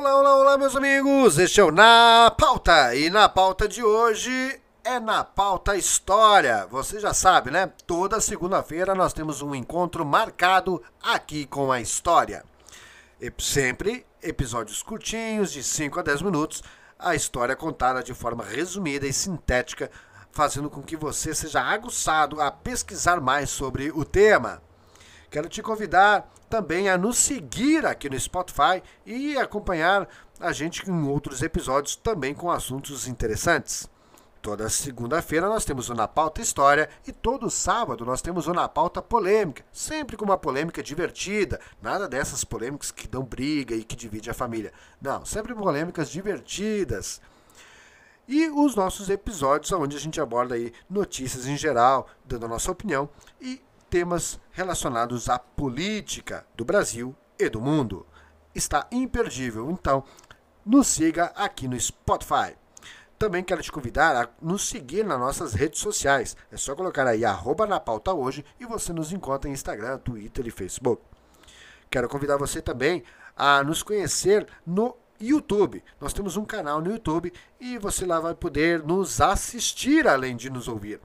Olá, olá, olá, meus amigos! Este é o Na Pauta e na pauta de hoje é na pauta História. Você já sabe, né? Toda segunda-feira nós temos um encontro marcado aqui com a história. E sempre episódios curtinhos, de 5 a 10 minutos, a história contada de forma resumida e sintética, fazendo com que você seja aguçado a pesquisar mais sobre o tema. Quero te convidar também a nos seguir aqui no Spotify e acompanhar a gente em outros episódios também com assuntos interessantes. Toda segunda-feira nós temos o Na Pauta História e todo sábado nós temos o Na Pauta Polêmica, sempre com uma polêmica divertida, nada dessas polêmicas que dão briga e que divide a família. Não, sempre polêmicas divertidas. E os nossos episódios onde a gente aborda aí notícias em geral, dando a nossa opinião e temas relacionados à política do Brasil e do mundo. Está imperdível, então nos siga aqui no Spotify. Também quero te convidar a nos seguir nas nossas redes sociais. É só colocar aí arroba na pauta hoje e você nos encontra em Instagram, Twitter e Facebook. Quero convidar você também a nos conhecer no YouTube. Nós temos um canal no YouTube e você lá vai poder nos assistir além de nos ouvir.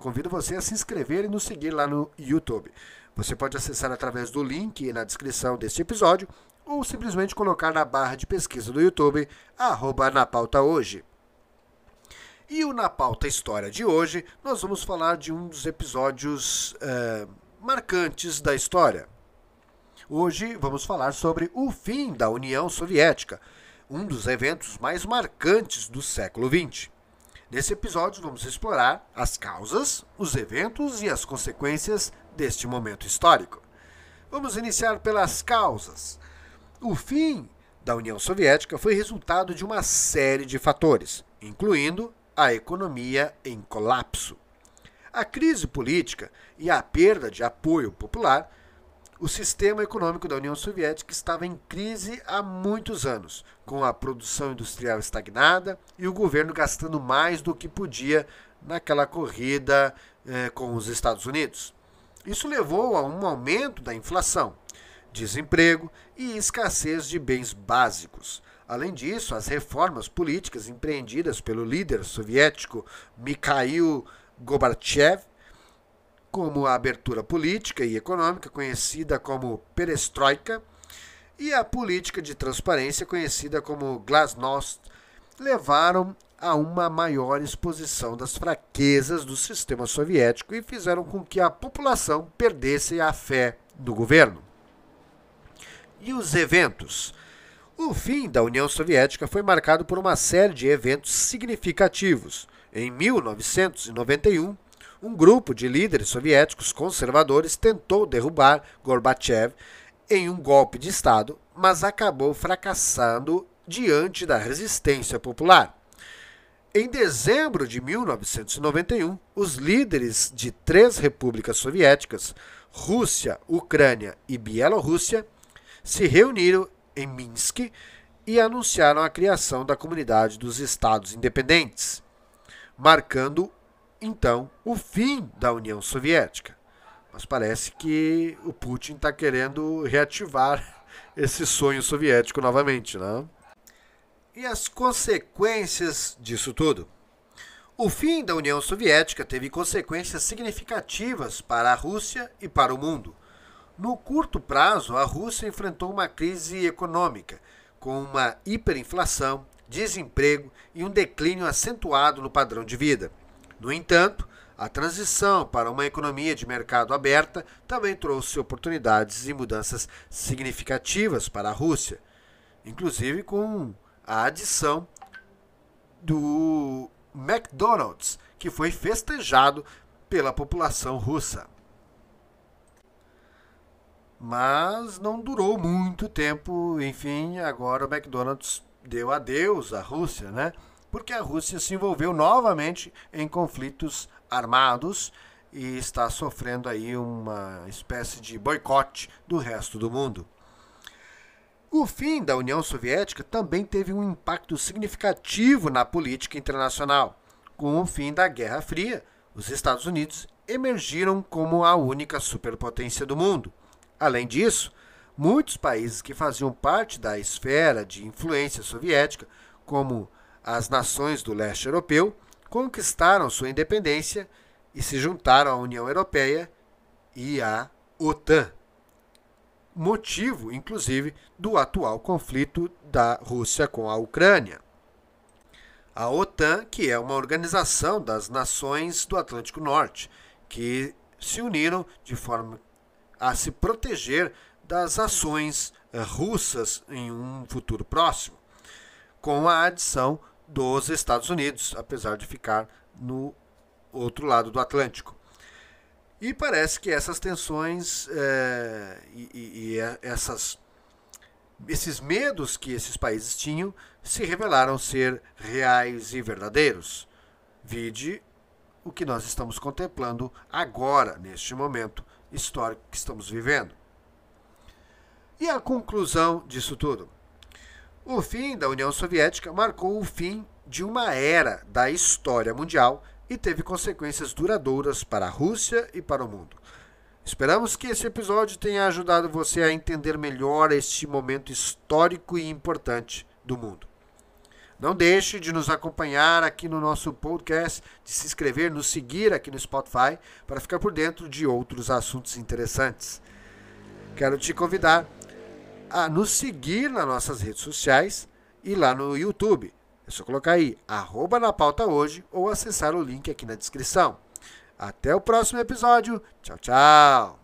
Convido você a se inscrever e nos seguir lá no YouTube. Você pode acessar através do link na descrição deste episódio ou simplesmente colocar na barra de pesquisa do YouTube, arroba na pauta hoje. E o Na Pauta História de hoje, nós vamos falar de um dos episódios é, marcantes da história. Hoje vamos falar sobre o fim da União Soviética, um dos eventos mais marcantes do século XX. Nesse episódio, vamos explorar as causas, os eventos e as consequências deste momento histórico. Vamos iniciar pelas causas. O fim da União Soviética foi resultado de uma série de fatores, incluindo a economia em colapso. A crise política e a perda de apoio popular o sistema econômico da União Soviética estava em crise há muitos anos, com a produção industrial estagnada e o governo gastando mais do que podia naquela corrida eh, com os Estados Unidos. Isso levou a um aumento da inflação, desemprego e escassez de bens básicos. Além disso, as reformas políticas empreendidas pelo líder soviético Mikhail Gorbachev como a abertura política e econômica, conhecida como perestroika, e a política de transparência, conhecida como glasnost, levaram a uma maior exposição das fraquezas do sistema soviético e fizeram com que a população perdesse a fé no governo. E os eventos? O fim da União Soviética foi marcado por uma série de eventos significativos. Em 1991, um grupo de líderes soviéticos conservadores tentou derrubar Gorbachev em um golpe de Estado, mas acabou fracassando diante da resistência popular. Em dezembro de 1991, os líderes de três repúblicas soviéticas, Rússia, Ucrânia e Bielorrússia, se reuniram em Minsk e anunciaram a criação da Comunidade dos Estados Independentes, marcando então o fim da União Soviética. Mas parece que o Putin está querendo reativar esse sonho soviético novamente, né? E as consequências disso tudo? O fim da União Soviética teve consequências significativas para a Rússia e para o mundo. No curto prazo, a Rússia enfrentou uma crise econômica, com uma hiperinflação, desemprego e um declínio acentuado no padrão de vida. No entanto, a transição para uma economia de mercado aberta também trouxe oportunidades e mudanças significativas para a Rússia, inclusive com a adição do McDonald's, que foi festejado pela população russa. Mas não durou muito tempo, enfim, agora o McDonald's deu adeus à Rússia, né? Porque a Rússia se envolveu novamente em conflitos armados e está sofrendo aí uma espécie de boicote do resto do mundo. O fim da União Soviética também teve um impacto significativo na política internacional. Com o fim da Guerra Fria, os Estados Unidos emergiram como a única superpotência do mundo. Além disso, muitos países que faziam parte da esfera de influência soviética, como as nações do leste europeu, conquistaram sua independência e se juntaram à União Europeia e à OTAN. Motivo, inclusive, do atual conflito da Rússia com a Ucrânia. A OTAN, que é uma organização das nações do Atlântico Norte, que se uniram de forma a se proteger das ações russas em um futuro próximo, com a adição dos Estados Unidos, apesar de ficar no outro lado do Atlântico. E parece que essas tensões é, e, e, e, essas, esses medos que esses países tinham se revelaram ser reais e verdadeiros. Vide o que nós estamos contemplando agora, neste momento histórico que estamos vivendo. E a conclusão disso tudo? O fim da União Soviética marcou o fim de uma era da história mundial e teve consequências duradouras para a Rússia e para o mundo. Esperamos que esse episódio tenha ajudado você a entender melhor este momento histórico e importante do mundo. Não deixe de nos acompanhar aqui no nosso podcast, de se inscrever, nos seguir aqui no Spotify para ficar por dentro de outros assuntos interessantes. Quero te convidar a nos seguir nas nossas redes sociais e lá no YouTube. É só colocar aí, arroba na pauta hoje ou acessar o link aqui na descrição. Até o próximo episódio. Tchau, tchau.